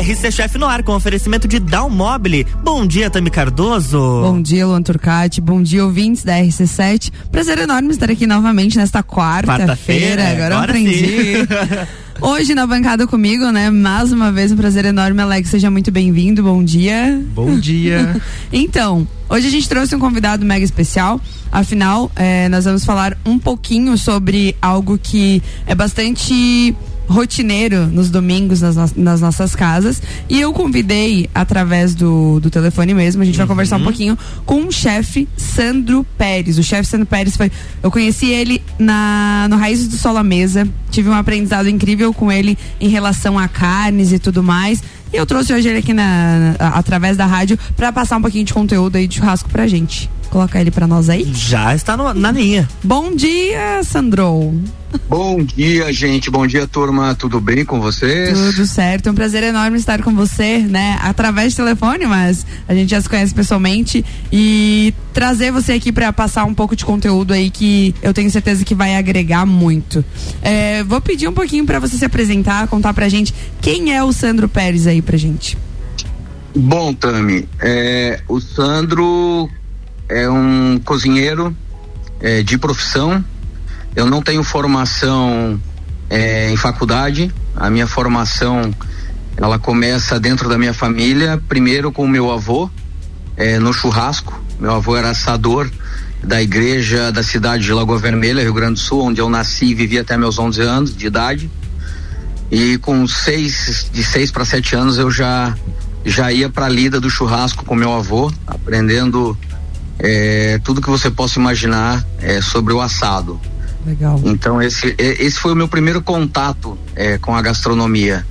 RC Chef no ar com oferecimento de Dalmobile. Bom dia, Tami Cardoso. Bom dia, Luan Turcati. Bom dia, ouvintes da RC7. Prazer enorme estar aqui novamente nesta quarta-feira. Quarta-feira, Agora, eu agora aprendi. Hoje na bancada comigo, né? Mais uma vez um prazer enorme, Alex. Seja muito bem-vindo. Bom dia. Bom dia. Então, hoje a gente trouxe um convidado mega especial. Afinal, eh, nós vamos falar um pouquinho sobre algo que é bastante rotineiro nos domingos nas, no- nas nossas casas. E eu convidei, através do, do telefone mesmo, a gente vai conversar um pouquinho com o chefe Sandro Pérez. O chefe Sandro Pérez foi. Eu conheci ele na, no Raízes do Sol à Mesa. Tive um aprendizado incrível com ele em relação a carnes e tudo mais. E eu trouxe hoje ele aqui na, na- através da rádio para passar um pouquinho de conteúdo aí de churrasco pra gente. Colocar ele pra nós aí. Já está no- na linha. Bom dia, Sandro. Bom dia, gente. Bom dia, turma. Tudo bem com vocês? Tudo certo, é um prazer enorme estar com você, né? Através de telefone, mas a gente já se conhece pessoalmente e trazer você aqui para passar um pouco de conteúdo aí que eu tenho certeza que vai agregar muito. É, vou pedir um pouquinho para você se apresentar, contar pra gente quem é o Sandro Pérez aí pra gente. Bom, Tami, é, o Sandro é um cozinheiro é, de profissão. Eu não tenho formação é, em faculdade. A minha formação ela começa dentro da minha família. Primeiro com o meu avô é, no churrasco. Meu avô era assador da igreja da cidade de Lagoa Vermelha, Rio Grande do Sul, onde eu nasci e vivi até meus 11 anos de idade. E com seis, de seis para sete anos eu já já ia para a lida do churrasco com meu avô, aprendendo eh, tudo que você possa imaginar eh, sobre o assado. Legal. Então esse eh, esse foi o meu primeiro contato eh, com a gastronomia.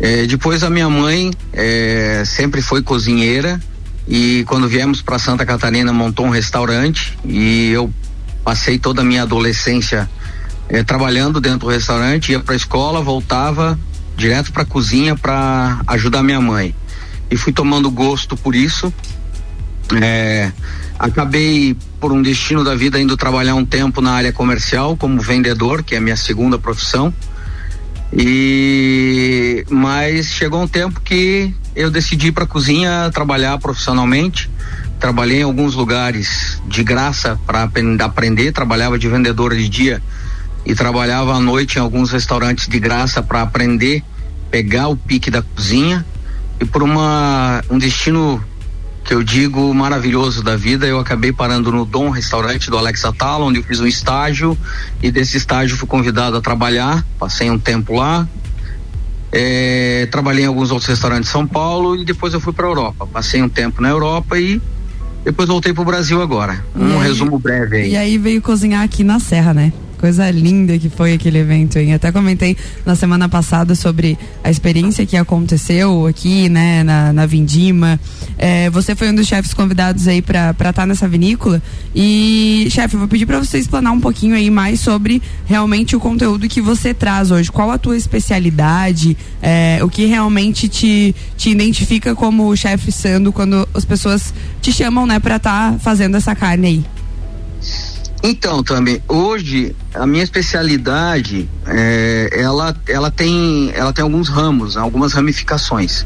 Eh, depois a minha mãe eh, sempre foi cozinheira e quando viemos para Santa Catarina montou um restaurante e eu passei toda a minha adolescência trabalhando dentro do restaurante, ia para a escola, voltava direto para a cozinha para ajudar minha mãe. E fui tomando gosto por isso. É, acabei, por um destino da vida, indo trabalhar um tempo na área comercial como vendedor, que é a minha segunda profissão. E mas chegou um tempo que eu decidi para cozinha trabalhar profissionalmente. Trabalhei em alguns lugares de graça para aprender, trabalhava de vendedor de dia e trabalhava à noite em alguns restaurantes de graça para aprender, pegar o pique da cozinha e por uma um destino que eu digo maravilhoso da vida, eu acabei parando no Dom Restaurante do Alex Atala, onde eu fiz um estágio e desse estágio fui convidado a trabalhar, passei um tempo lá. eh, trabalhei em alguns outros restaurantes de São Paulo e depois eu fui para a Europa. Passei um tempo na Europa e depois voltei para o Brasil agora. Um E aí- resumo breve aí. E aí veio cozinhar aqui na Serra, né? Coisa linda que foi aquele evento, hein? Até comentei na semana passada sobre a experiência que aconteceu aqui, né, na, na Vindima. É, você foi um dos chefes convidados aí pra estar nessa vinícola. E, chefe, vou pedir pra você explanar um pouquinho aí mais sobre realmente o conteúdo que você traz hoje. Qual a tua especialidade? É, o que realmente te, te identifica como chefe Sando quando as pessoas te chamam, né, pra estar fazendo essa carne aí? Então, também hoje a minha especialidade é, ela ela tem ela tem alguns ramos, algumas ramificações,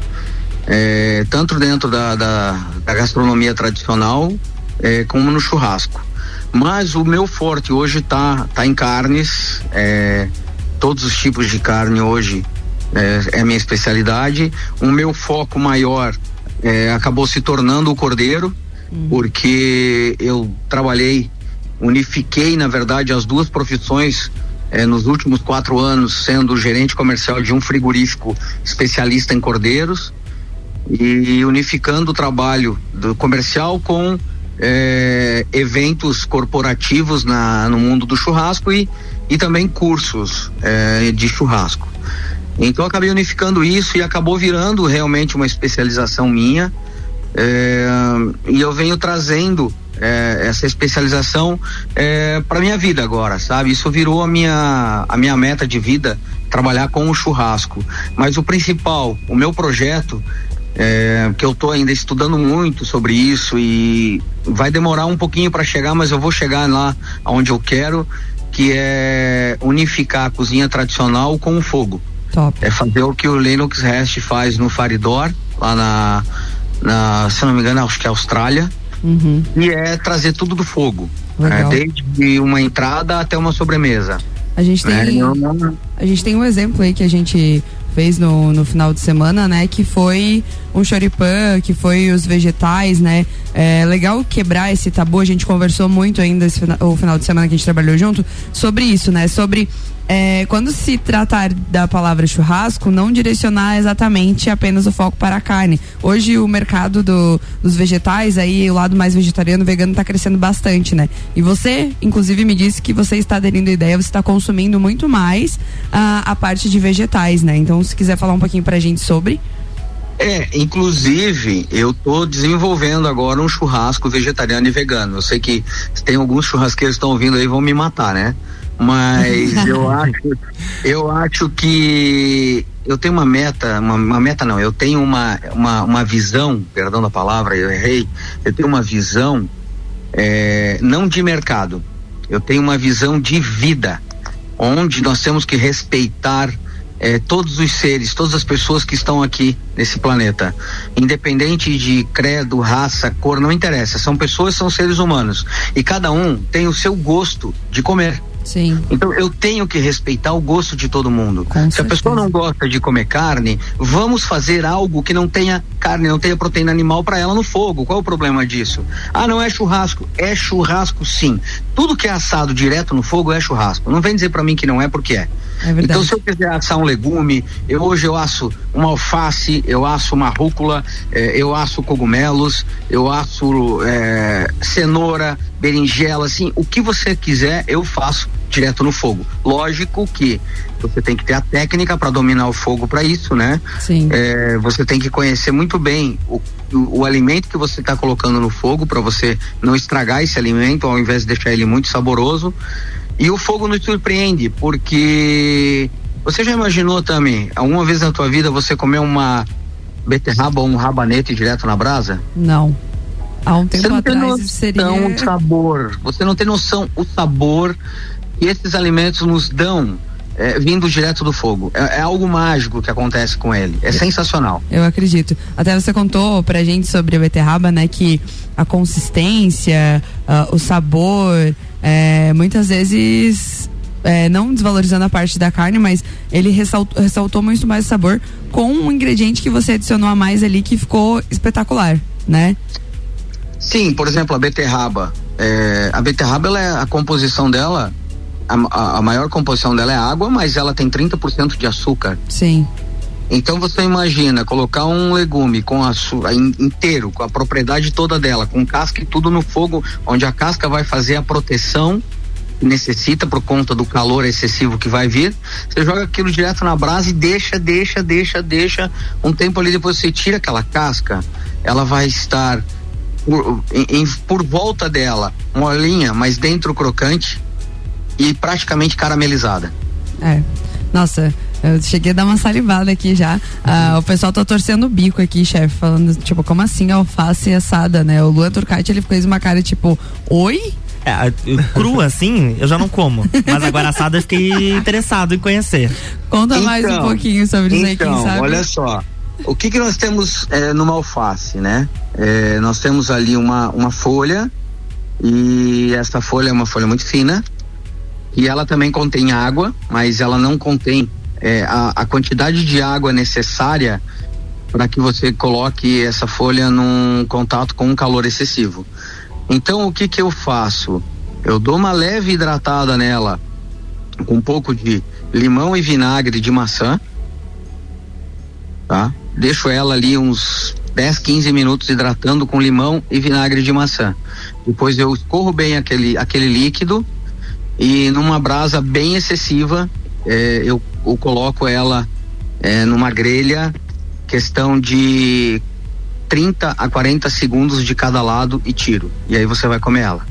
é, tanto dentro da, da, da gastronomia tradicional é, como no churrasco. Mas o meu forte hoje tá tá em carnes, é, todos os tipos de carne hoje é, é a minha especialidade. O meu foco maior é, acabou se tornando o cordeiro, porque eu trabalhei unifiquei, na verdade, as duas profissões eh, nos últimos quatro anos, sendo gerente comercial de um frigorífico especialista em cordeiros e unificando o trabalho do comercial com eh, eventos corporativos na, no mundo do churrasco e, e também cursos eh, de churrasco. Então acabei unificando isso e acabou virando realmente uma especialização minha. E eu venho trazendo é, essa especialização é, para minha vida agora, sabe? Isso virou a minha a minha meta de vida, trabalhar com o churrasco. Mas o principal, o meu projeto é, que eu estou ainda estudando muito sobre isso e vai demorar um pouquinho para chegar, mas eu vou chegar lá onde eu quero, que é unificar a cozinha tradicional com o fogo. Top. É fazer o que o Linux REST faz no Faridor, lá na, na se não me engano, acho que é Austrália. Uhum. E é trazer tudo do fogo. Legal. É, desde uma entrada até uma sobremesa. A gente tem, né? A gente tem um exemplo aí que a gente fez no, no final de semana, né? Que foi um choripan, que foi os vegetais, né? É legal quebrar esse tabu. A gente conversou muito ainda esse o final de semana que a gente trabalhou junto sobre isso, né? Sobre é, quando se tratar da palavra churrasco, não direcionar exatamente apenas o foco para a carne. Hoje o mercado do- dos vegetais, aí o lado mais vegetariano, vegano, está crescendo bastante, né? E você, inclusive, me disse que você está aderindo à ideia, você está consumindo muito mais a, a parte de vegetais, né? Então, se quiser falar um pouquinho pra gente sobre. É, inclusive, eu tô desenvolvendo agora um churrasco vegetariano e vegano. Eu sei que tem alguns churrasqueiros que estão ouvindo aí vão me matar, né? Mas eu acho, eu acho que eu tenho uma meta, uma, uma meta não, eu tenho uma, uma, uma visão, perdão da palavra, eu errei, eu tenho uma visão é, não de mercado, eu tenho uma visão de vida, onde nós temos que respeitar eh, todos os seres, todas as pessoas que estão aqui nesse planeta, independente de credo, raça, cor, não interessa. São pessoas, são seres humanos e cada um tem o seu gosto de comer. Sim. Então eu tenho que respeitar o gosto de todo mundo. Com Se a pessoa certeza. não gosta de comer carne, vamos fazer algo que não tenha carne, não tenha proteína animal para ela no fogo. Qual é o problema disso? Ah, não é churrasco. É churrasco sim. Tudo que é assado direto no fogo é churrasco. Não vem dizer para mim que não é porque é. É. Então, se eu quiser assar um legume, eu, hoje eu asso uma alface, eu asso uma rúcula, eh, eu asso cogumelos, eu asso eh, cenoura, berinjela, assim, o que você quiser, eu faço direto no fogo. Lógico que você tem que ter a técnica para dominar o fogo para isso, né? Sim. É, você tem que conhecer muito bem o, o, o alimento que você está colocando no fogo para você não estragar esse alimento ao invés de deixar ele muito saboroso. E o fogo nos surpreende, porque você já imaginou também, alguma vez na tua vida você comeu uma beterraba ou um rabanete direto na brasa? Não. Há um Você tempo não tem atrás seria. noção do sabor. Você não tem noção o sabor que esses alimentos nos dão é, vindo direto do fogo. É, é algo mágico que acontece com ele. É sensacional. Eu acredito. Até você contou pra gente sobre a beterraba, né? Que a consistência, ah, o sabor, é, muitas vezes. é, não desvalorizando a parte da carne, mas ele ressaltou, ressaltou muito mais o sabor com um ingrediente que você adicionou a mais ali que ficou espetacular, né? Sim, por exemplo, a beterraba. É, a beterraba, ela é, a composição dela, a, a- maior composição dela é água, mas ela tem 30% de açúcar. Sim. Então você imagina colocar um legume com açúcar inteiro, com a propriedade toda dela, com casca e tudo no fogo, onde a casca vai fazer a proteção que necessita por conta do calor excessivo que vai vir. Você joga aquilo direto na brasa e deixa, deixa, deixa, deixa. Um tempo ali depois você tira aquela casca, ela vai estar por, em- por volta dela molinha, mas dentro crocante e praticamente caramelizada. É. Nossa, eu cheguei a dar uma salivada aqui já. Ah, o pessoal tá torcendo o bico aqui, chefe, falando, tipo, como assim alface assada, né? O Luan Turcati, ele fez uma cara tipo, oi? É, crua assim, eu já não como. Mas agora assada eu fiquei interessado em conhecer. Conta mais um Então, pouquinho sobre isso aí, quem Então, sabe. olha só. O que que nós temos é, numa alface, né? É, nós temos ali uma, uma folha e essa folha é uma folha muito fina e ela também contém água, mas ela não contém é, a, a quantidade de água necessária para que você coloque essa folha num contato com um calor excessivo. Então, o que que eu faço? Eu dou uma leve hidratada nela com um pouco de limão e vinagre de maçã, tá? Deixo ela ali uns 10, 15 minutos hidratando com limão e vinagre de maçã. Depois eu escorro bem aquele, aquele líquido e numa brasa bem excessiva eh, eu, eu coloco ela eh, numa grelha, questão de 30 a 40 segundos de cada lado e tiro. E aí você vai comer ela.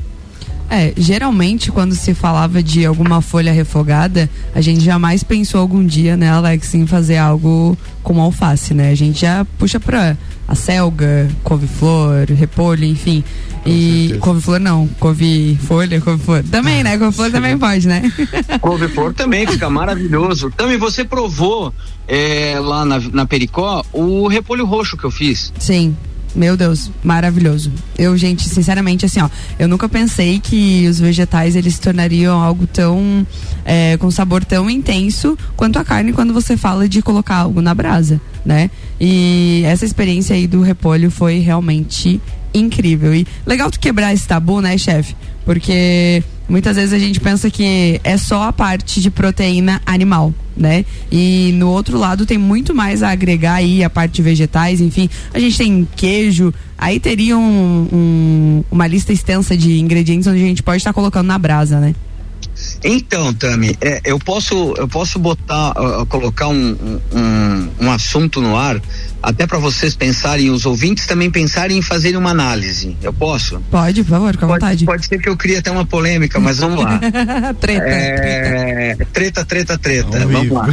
É, geralmente quando se falava de alguma folha refogada, a gente jamais pensou algum dia, né, Alex, em fazer algo com alface, né? A gente já puxa pra a selga, couve-flor, repolho, enfim. Com e couve-flor não, couve-folha, couve-flor. Também, né? Couve-flor também pode, né? couve-flor também fica maravilhoso. Também você provou é, lá na, na Pericó o repolho roxo que eu fiz. Sim. Meu Deus, maravilhoso. Eu, gente, sinceramente, assim, ó, eu nunca pensei que os vegetais eles se tornariam algo tão é, com sabor tão intenso quanto a carne quando você fala de colocar algo na brasa, né? E essa experiência aí do repolho foi realmente incrível. E legal tu quebrar esse tabu, né, chefe? Porque muitas vezes a gente pensa que é só a parte de proteína animal, né? E no outro lado tem muito mais a agregar aí, a parte de vegetais, enfim. A gente tem queijo, aí teria um, um, uma lista extensa de ingredientes onde a gente pode estar tá colocando na brasa, né? Então, Tami, é, eu posso eu posso botar uh, colocar um, um, um, assunto no ar até para vocês pensarem, os ouvintes também pensarem em fazer uma análise. Eu posso? Pode, por favor, com a vontade. Pode ser que eu crie até uma polêmica, mas vamos lá. treta, é, treta, treta, treta, treta. Vamos lá.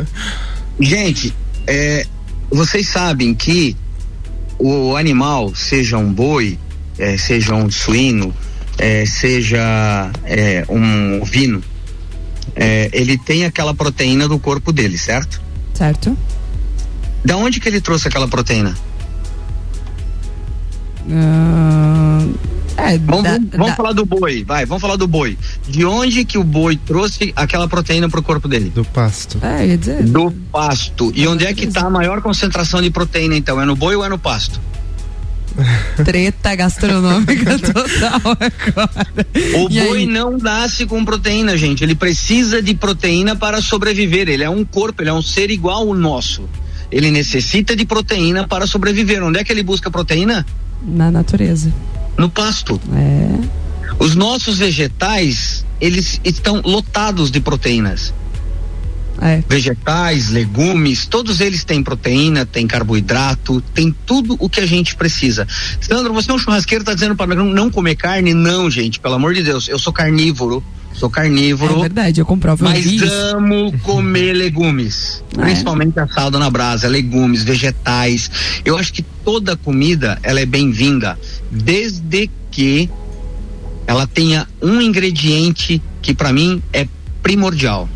Gente, é, vocês sabem que o animal, seja um boi, é, seja um suíno, é, seja é, um ovino, é, ele tem aquela proteína do corpo dele, certo? Certo. Da onde que ele trouxe aquela proteína? Uh, é, vamos, da, vamos da... falar do boi, vai, vamos falar do boi. De onde que o boi trouxe aquela proteína para o corpo dele? Do pasto. É, dizer. Do pasto. E onde é que está a maior concentração de proteína então? É no boi ou é no pasto? Treta gastronômica total agora. O e boi aí? não nasce com proteína, gente. Ele precisa de proteína para sobreviver. Ele é um corpo, ele é um ser igual ao nosso. Ele necessita de proteína para sobreviver. Onde é que ele busca proteína? Na natureza. No pasto. É. Os nossos vegetais, eles estão lotados de proteínas. É. Vegetais, legumes, todos eles têm proteína, tem carboidrato, tem tudo o que a gente precisa. Sandro, você é um churrasqueiro, tá dizendo para não comer carne? Não, gente, pelo amor de Deus, eu sou carnívoro. Sou carnívoro. É verdade, eu comprovo. Mas amo comer legumes. É. Principalmente assado na brasa, legumes, vegetais. Eu acho que toda comida ela é bem-vinda, desde que ela tenha um ingrediente que para mim é primordial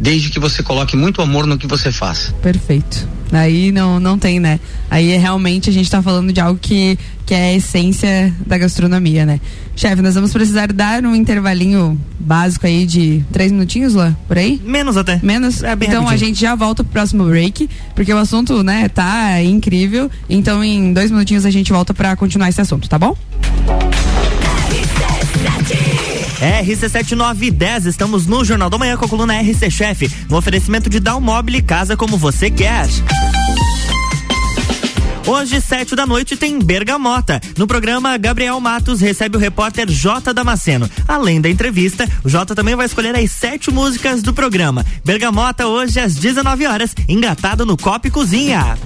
desde que você coloque muito amor no que você faz. Perfeito. Aí não, não tem, né? Aí é realmente a gente está falando de algo que, que é a essência da gastronomia, né? Chefe, nós vamos precisar dar um intervalinho básico aí de três minutinhos, lá, por aí? Menos até. Menos? É então rapidinho. a gente já volta pro próximo break, porque o assunto, né, tá incrível. Então em dois minutinhos a gente volta para continuar esse assunto, tá bom? RC7910, estamos no Jornal da Manhã com a coluna RC Chef, no oferecimento de Dalmobile Casa Como Você Quer. Hoje, sete da noite, tem Bergamota. No programa, Gabriel Matos recebe o repórter J. Damasceno. Além da entrevista, o J também vai escolher as sete músicas do programa. Bergamota, hoje, às 19 horas, engatado no Copo Cozinha.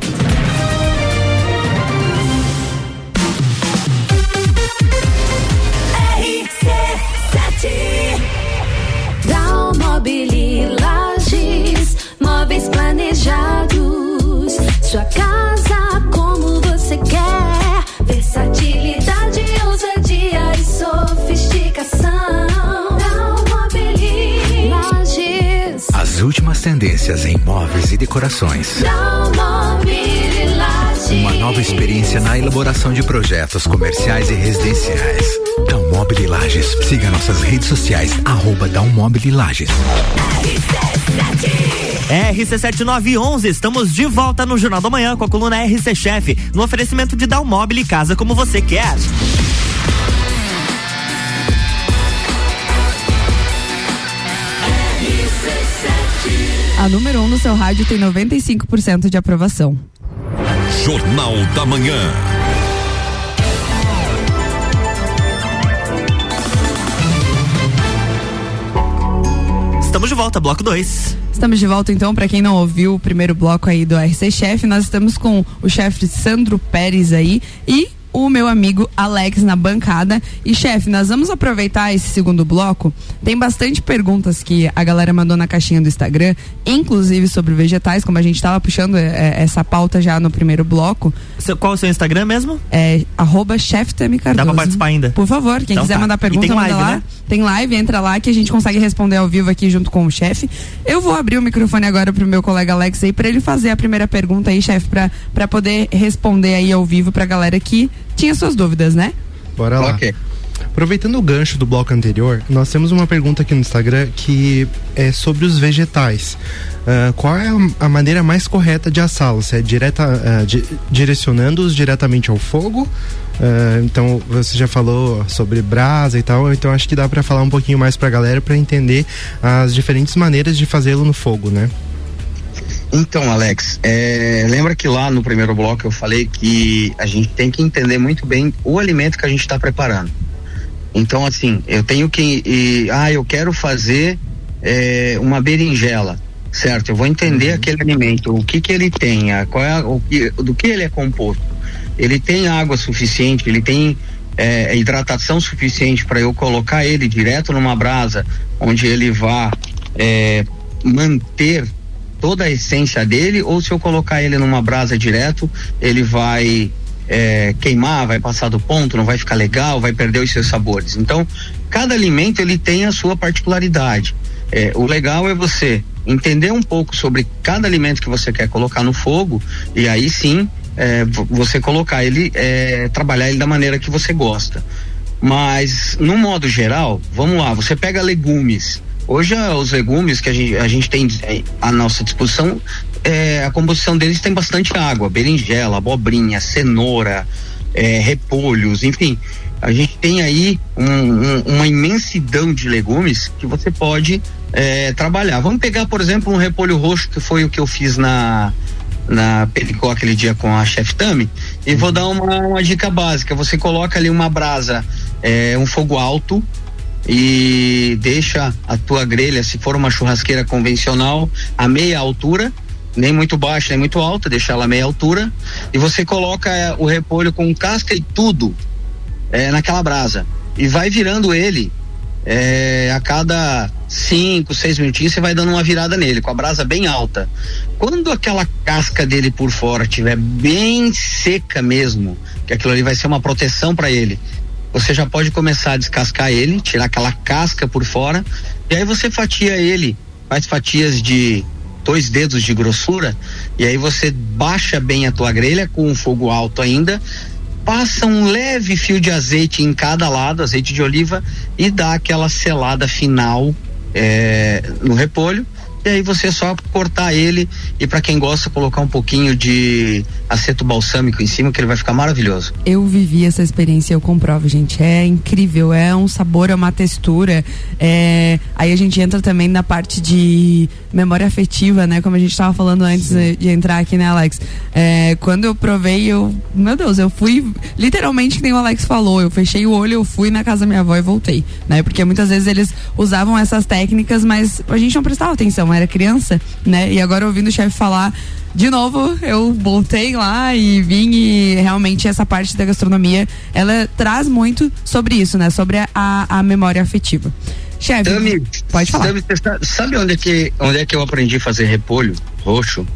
Últimas tendências em móveis e decorações. Uma nova experiência na elaboração de projetos comerciais e residenciais. Dalmobile Lages. Siga nossas redes sociais, arroba Dalmobile Lages. RC7911, estamos de volta no Jornal da Manhã com a coluna RC Chef, no oferecimento de Dalmobile Casa como você quer. A número 1 um no seu rádio tem 95% de aprovação. Jornal da Manhã. Estamos de volta, bloco 2. Estamos de volta então, para quem não ouviu o primeiro bloco aí do RC Chef, nós estamos com o chefe Sandro Pérez aí e o meu amigo Alex na bancada. E chefe, nós vamos aproveitar esse segundo bloco. Tem bastante perguntas que a galera mandou na caixinha do Instagram, inclusive sobre vegetais, como a gente estava puxando é, essa pauta já no primeiro bloco. Seu- Qual o seu Instagram mesmo? É arroba. Dá pra participar ainda? Por favor, quem Então quiser tá. mandar E pergunta, tem manda live, lá. né? Tem live, entra lá que a gente consegue responder ao vivo aqui junto com o chefe. Eu vou abrir o microfone agora pro meu colega Alex aí para ele fazer a primeira pergunta aí, chefe, pra para poder responder aí ao vivo pra galera que tinha suas dúvidas, né? Bora lá. Ok. Aproveitando o gancho do bloco anterior, nós temos uma pergunta aqui no Instagram que é sobre os vegetais. Ah, qual é a- a maneira mais correta de assá-los? Se é direta, ah, di- direcionando-os diretamente ao fogo? Ah, então você já falou sobre brasa e tal, então acho que dá pra falar um pouquinho mais pra galera pra entender as diferentes maneiras de fazê-lo no fogo, né? Então, Alex, é, lembra que lá no primeiro bloco eu falei que a gente tem que entender muito bem o alimento que a gente está preparando. Então, assim, eu tenho que. e, ah, eu quero fazer é, uma berinjela, certo? Eu vou entender aquele alimento, o que que ele tem, a- qual é o que, do que ele é composto. Ele tem água suficiente, ele tem é, hidratação suficiente para eu colocar ele direto numa brasa, onde ele vá é, manter toda a essência dele, ou se eu colocar ele numa brasa direto, ele vai é, queimar, vai passar do ponto, não vai ficar legal, vai perder os seus sabores. Então, cada alimento ele tem a sua particularidade. É, o legal é você entender um pouco sobre cada alimento que você quer colocar no fogo e aí sim é, vo- você colocar ele, é, trabalhar ele da maneira que você gosta. Mas, no modo geral, vamos lá, você pega legumes. Hoje, ah, os legumes que a gente, a gente tem eh, à nossa disposição, eh, a composição deles tem bastante água: berinjela, abobrinha, cenoura, eh, repolhos, enfim. A gente tem aí um- um- uma imensidão de legumes que você pode eh, trabalhar. Vamos pegar, por exemplo, um repolho roxo, que foi o que eu fiz na, na Pericó aquele dia com a Chef Tami e vou dar uma, uma dica básica. Você coloca ali uma brasa, é, um fogo alto e deixa a tua grelha, se for uma churrasqueira convencional, a meia altura, nem muito baixa, nem muito alta, deixa ela a meia altura e você coloca é, o repolho com casca e tudo é, naquela brasa e vai virando ele é, a cada cinco, seis minutinhos você vai dando uma virada nele, com a brasa bem alta. Quando aquela casca dele por fora estiver bem seca mesmo, que aquilo ali vai ser uma proteção para ele, você já pode começar a descascar ele, tirar aquela casca por fora, e aí você fatia ele, faz fatias de dois dedos de grossura, e aí você baixa bem a tua grelha com um fogo alto ainda, passa um leve fio de azeite em cada lado, azeite de oliva, e dá aquela selada final é, no repolho. E aí você só cortar ele e para quem gosta colocar um pouquinho de aceto balsâmico em cima que ele vai ficar maravilhoso. Eu vivi essa experiência, eu comprovo, gente. É incrível, é um sabor, é uma textura. É... Aí a gente entra também na parte de memória afetiva, né? Como a gente estava falando antes de, de entrar aqui, né, Alex? É, quando eu provei, eu. Meu Deus, eu fui. Literalmente, que nem o Alex falou, eu fechei o olho, eu fui na casa da minha avó e voltei. Né? Porque muitas vezes eles usavam essas técnicas, mas a gente não prestava atenção, era criança, né? E agora ouvindo o chefe falar de novo, eu voltei lá e vim e realmente essa parte da gastronomia, ela traz muito sobre isso, né? Sobre a, a memória afetiva. Chefe, Tami, pode falar. Tami, sabe onde é, que, onde é que eu aprendi a fazer repolho roxo?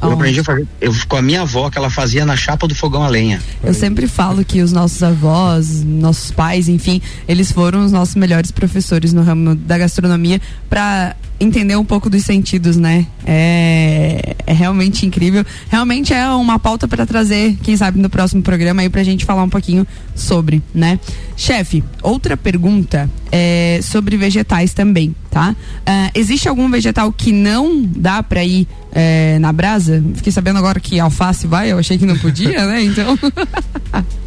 Eu aprendi a fazer eu, com a minha avó, que ela fazia na chapa do fogão a lenha. Eu sempre falo que os nossos avós, nossos pais, enfim, eles foram os nossos melhores professores no ramo da gastronomia para entender um pouco dos sentidos, né? É, é realmente incrível. Realmente é uma pauta para trazer, quem sabe, no próximo programa aí pra gente falar um pouquinho sobre, né? Chefe, outra pergunta é sobre vegetais também, tá? Ah, existe algum vegetal que não dá pra ir é, na brasa? Fiquei sabendo agora que alface vai, eu achei que não podia, né? Então.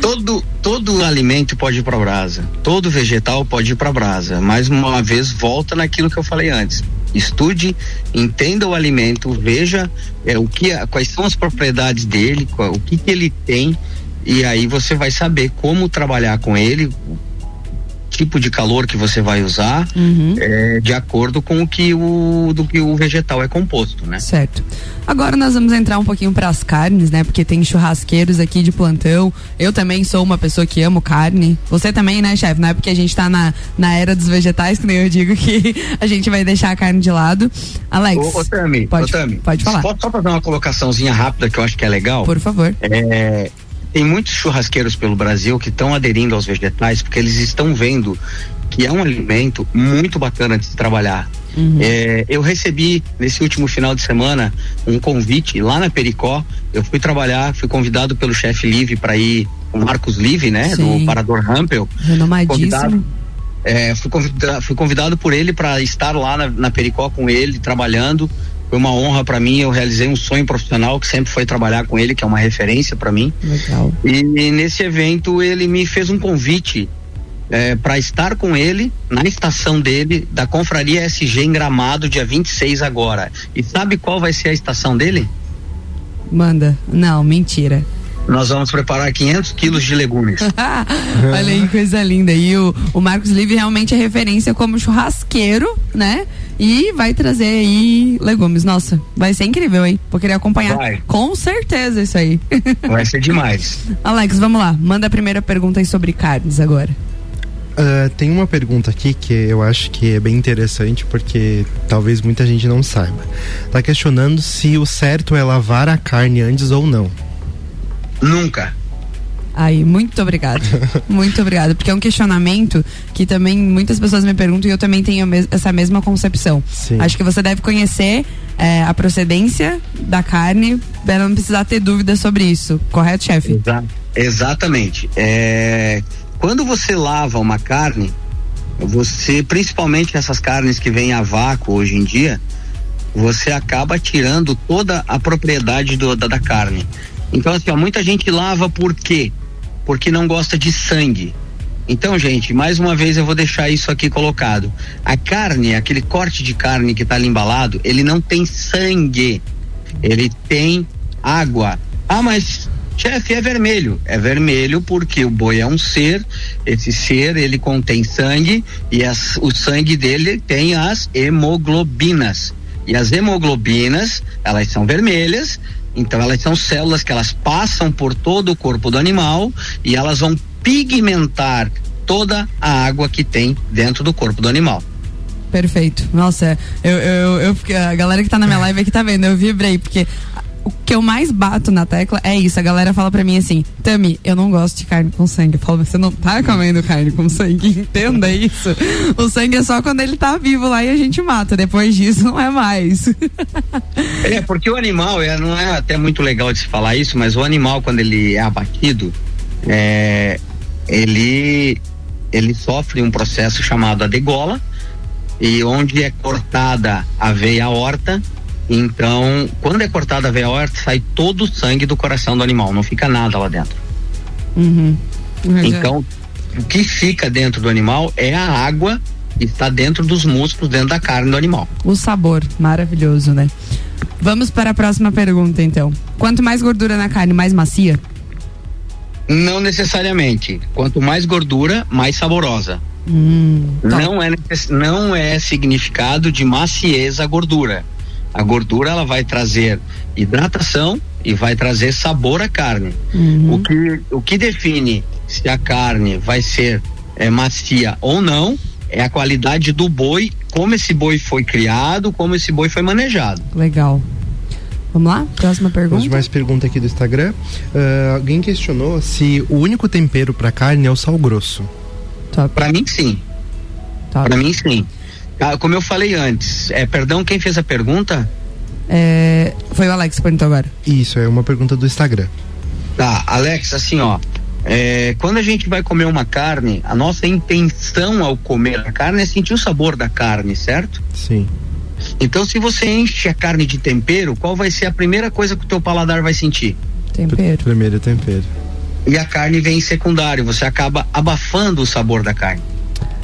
Todo, todo alimento pode ir para brasa, todo vegetal pode ir para brasa. Mais uma vez, volta naquilo que eu falei antes. Estude, entenda o alimento, veja é, o que, quais são as propriedades dele, qual- o que, que ele tem, e aí você vai saber como trabalhar com ele, tipo de calor que você vai usar, Uhum. é, de acordo com o que o do que o vegetal é composto, né? Certo. Agora nós vamos entrar um pouquinho para as carnes, né? Porque tem churrasqueiros aqui de plantão. Eu também sou uma pessoa que amo carne. Você também, né, chefe? Não é porque a gente tá na, na era dos vegetais, que nem eu digo que a gente vai deixar a carne de lado. Alex. Ô, ô Tami, pode, ô, Tami, pode falar. Posso só fazer uma colocaçãozinha rápida que eu acho que é legal? Por favor. É, tem muitos churrasqueiros pelo Brasil que estão aderindo aos vegetais porque eles estão vendo que é um alimento muito bacana de se trabalhar. É, eu recebi nesse último final de semana um convite lá na Pericó. Eu fui trabalhar, fui convidado pelo chefe Live para ir, o Marcos Live, né, Sim. do Parador Rampel. Convidado. É, fui, convida- fui convidado por ele para estar lá na, na Pericó com ele, trabalhando. Foi uma honra para mim. Eu realizei um sonho profissional que sempre foi trabalhar com ele, que é uma referência para mim. Legal. E, nesse evento ele me fez um convite para estar com ele na estação dele da Confraria SG em Gramado, dia 26 agora. E sabe qual vai ser a estação dele? Manda. Não, mentira. Nós vamos preparar 500 quilos de legumes. Olha aí, coisa linda. E o, o Marcos Live realmente é referência como churrasqueiro, né? E vai trazer aí legumes. Nossa, vai ser incrível, hein? Vou querer acompanhar. Vai. Com certeza isso aí. Vai ser demais. Alex, vamos lá. Manda a primeira pergunta aí sobre carnes agora. Ah, tem uma pergunta aqui que eu acho que é bem interessante porque talvez muita gente não saiba. Tá questionando se o certo é lavar a carne antes ou não. Nunca. Aí, muito obrigado. muito obrigado. Porque é um questionamento que também muitas pessoas me perguntam e eu também tenho mes- essa mesma concepção. Sim. Acho que você deve conhecer é, a procedência da carne para não precisar ter dúvidas sobre isso. Correto, chefe? Exa- exatamente. É, quando você lava uma carne, você, principalmente essas carnes que vêm a vácuo hoje em dia, você acaba tirando toda a propriedade do- da, da carne. Então, assim, ó, muita gente lava por quê? Porque não gosta de sangue. Então, gente, mais uma vez eu vou deixar isso aqui colocado. A carne, aquele corte de carne que está ali embalado, ele não tem sangue. Ele tem água. Ah, mas chefe é vermelho. É vermelho porque o boi é um ser. Esse ser ele contém sangue e as- o sangue dele tem as hemoglobinas. E as hemoglobinas, elas são vermelhas, então elas são células que elas passam por todo o corpo do animal e elas vão pigmentar toda a água que tem dentro do corpo do animal. Perfeito. Nossa, eu, eu, eu a galera que tá na minha live aqui tá vendo, eu vibrei, porque o que eu mais bato na tecla é isso. A galera fala pra mim assim, Tami, eu não gosto de carne com sangue. Eu falo, você não tá comendo carne com sangue, entenda isso. O sangue é só quando ele tá vivo lá e a gente mata. Depois disso não é mais. É, porque o animal, é, não é até muito legal de se falar isso, mas o animal, quando ele é abatido, é, ele, ele sofre um processo chamado a degola, e onde é cortada a veia aorta, então, quando é cortada a veia aorta, sai todo o sangue do coração do animal, não fica nada lá dentro. Uhum. Então, o que fica dentro do animal é a água que está dentro dos músculos, dentro da carne do animal. O sabor, maravilhoso, né? Vamos para a próxima pergunta, então. Quanto mais gordura na carne, mais macia? Não necessariamente. Quanto mais gordura, mais saborosa. Hum, tá. Não é, não é significado de maciez a gordura. A gordura ela vai trazer hidratação e vai trazer sabor à carne. Uhum. O, que, o que define se a carne vai ser é, macia ou não é a qualidade do boi, como esse boi foi criado, como esse boi foi manejado. Legal. Vamos lá? Próxima Temos pergunta. mais pergunta aqui do Instagram. Ah, alguém questionou se o único tempero para carne é o sal grosso. Para mim, sim. Para mim, sim. Ah, como eu falei antes, é, perdão, quem fez a pergunta? É, foi o Alex que perguntou agora. Isso é uma pergunta do Instagram. Tá, Alex, assim, ó. é, quando a gente vai comer uma carne, a nossa intenção ao comer a carne é sentir o sabor da carne, certo? Sim. Então, se você enche a carne de tempero, qual vai ser a primeira coisa que o teu paladar vai sentir? Tempero. Primeiro tempero. E a carne vem em secundário, você acaba abafando o sabor da carne.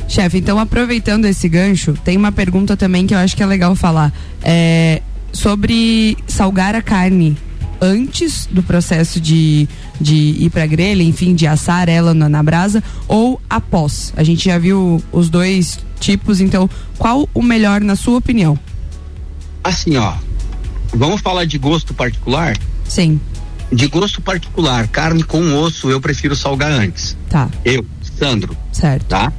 Chefe, então aproveitando esse gancho, tem uma pergunta também que eu acho que é legal falar. É, sobre salgar a carne. antes do processo de, de ir pra grelha, enfim, de assar ela na, na brasa, ou após? A gente já viu os dois tipos, então qual o melhor na sua opinião? Assim, ó, vamos falar de gosto particular? Sim, De gosto particular, carne com osso eu prefiro salgar antes. tá, Eu, Sandro, certo, tá?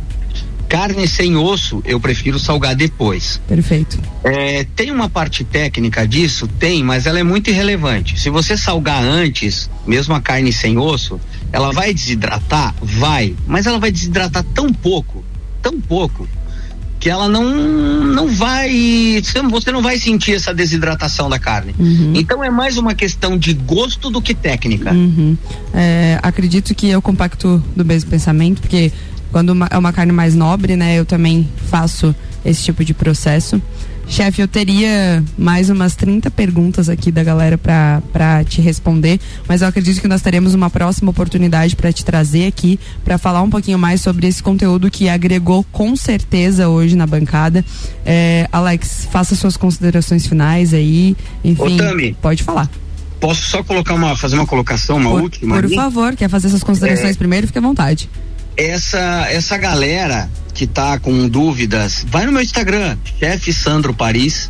Carne sem osso eu prefiro salgar depois. perfeito. É, tem uma parte técnica disso? Tem, mas ela é muito irrelevante. Se você salgar antes, mesmo a carne sem osso, ela vai desidratar? Vai. Mas ela vai desidratar tão pouco, tão pouco, que ela não, não vai. Você não- vai sentir essa desidratação da carne. Então é mais uma questão de gosto do que técnica. Uhum. É, acredito que eu compacto do mesmo pensamento, porque quando uma- é uma carne mais nobre, né, eu também faço esse tipo de processo. Chefe, eu teria mais umas 30 perguntas aqui da galera pra pra te responder, mas eu acredito que nós teremos uma próxima oportunidade pra te trazer aqui pra falar um pouquinho mais sobre esse conteúdo que agregou com certeza hoje na bancada. É, Alex, faça suas considerações finais aí, enfim, Ô, Tami. pode falar. Posso só colocar uma, fazer uma colocação, uma Por, última? por ali? favor, quer fazer suas considerações É. primeiro? Fique à vontade. Essa essa galera que tá com dúvidas, vai no meu Instagram, chefe Sandro Paris.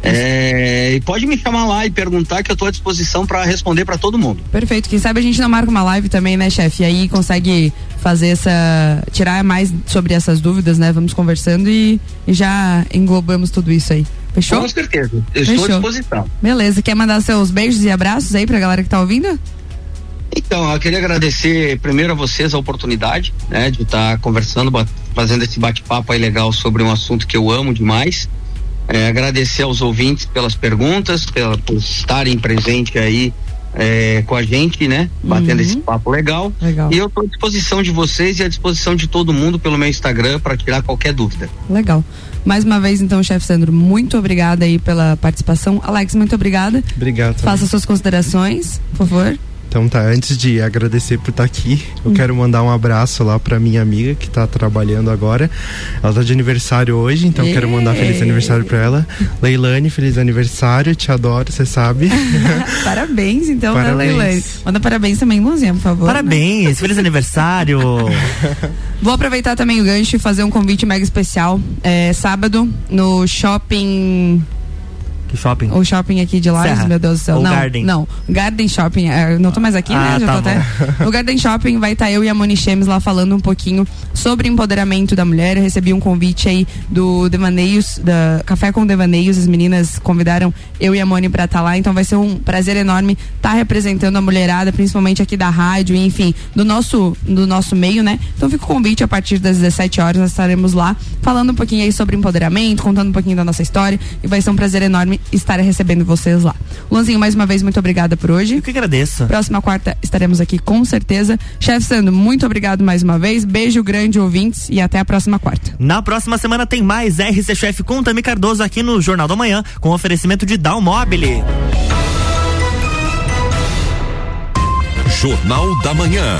é, e pode me chamar lá e perguntar que eu tô à disposição para responder para todo mundo. Perfeito. Quem sabe a gente não marca uma live também, né, chefe? E aí consegue fazer essa. tirar mais sobre essas dúvidas, né? Vamos conversando e, e já englobamos tudo isso aí. Fechou? Com certeza. Eu estou à Fechou. disposição. Beleza. Quer mandar seus beijos e abraços aí pra galera que tá ouvindo? Então, eu queria agradecer primeiro a vocês a oportunidade, né, de estar conversando, ba- fazendo esse bate-papo aí legal sobre um assunto que eu amo demais. É, agradecer aos ouvintes pelas perguntas, pela, por estarem presentes aí é, com a gente, né, batendo Uhum. esse papo legal. Legal. E eu estou à disposição de vocês e à disposição de todo mundo pelo meu Instagram para tirar qualquer dúvida. Legal. Mais uma vez, então, chefe Sandro, muito obrigada aí pela participação. Alex, muito obrigada. Obrigado. também. Faça suas considerações, por favor. Então tá, antes de agradecer por estar aqui, Hum. eu quero mandar um abraço lá pra minha amiga que tá trabalhando agora. Ela tá de aniversário hoje, então eu quero mandar feliz aniversário pra ela. Leilane, feliz aniversário, te adoro, você sabe. parabéns, então, né, Parabéns. Leilane? Manda parabéns também, Luzinha, por favor. né? Parabéns, feliz aniversário. Vou aproveitar também o gancho e fazer um convite mega especial. É, sábado, no shopping. Que shopping? O shopping aqui de Lages, meu Deus do céu. Ou não, Garden? não. Garden Shopping. é, não tô mais aqui, Ah, né? Já tá tô até. No Garden Shopping vai estar eu e a Moni Chemes lá falando um pouquinho sobre empoderamento da mulher. Eu recebi um convite aí do Devaneios, da Café com Devaneios. As meninas convidaram eu e a Moni pra estar lá. Então vai ser um prazer enorme estar representando a mulherada, principalmente aqui da rádio, e, enfim, do nosso, do nosso meio, né? Então fica o convite a partir das 17 horas. Nós estaremos lá falando um pouquinho aí sobre empoderamento, contando um pouquinho da nossa história. E vai ser um prazer enorme estar recebendo vocês lá. Luanzinho, mais uma vez, muito obrigada por hoje. Eu que agradeço. Próxima quarta estaremos aqui com certeza. Chefe Sandro, muito obrigado mais uma vez. Beijo grande, ouvintes, e até a próxima quarta. Na próxima semana tem mais RC Chef com Tami Cardoso aqui no Jornal da Manhã, com oferecimento de Dalmobile. Jornal da Manhã.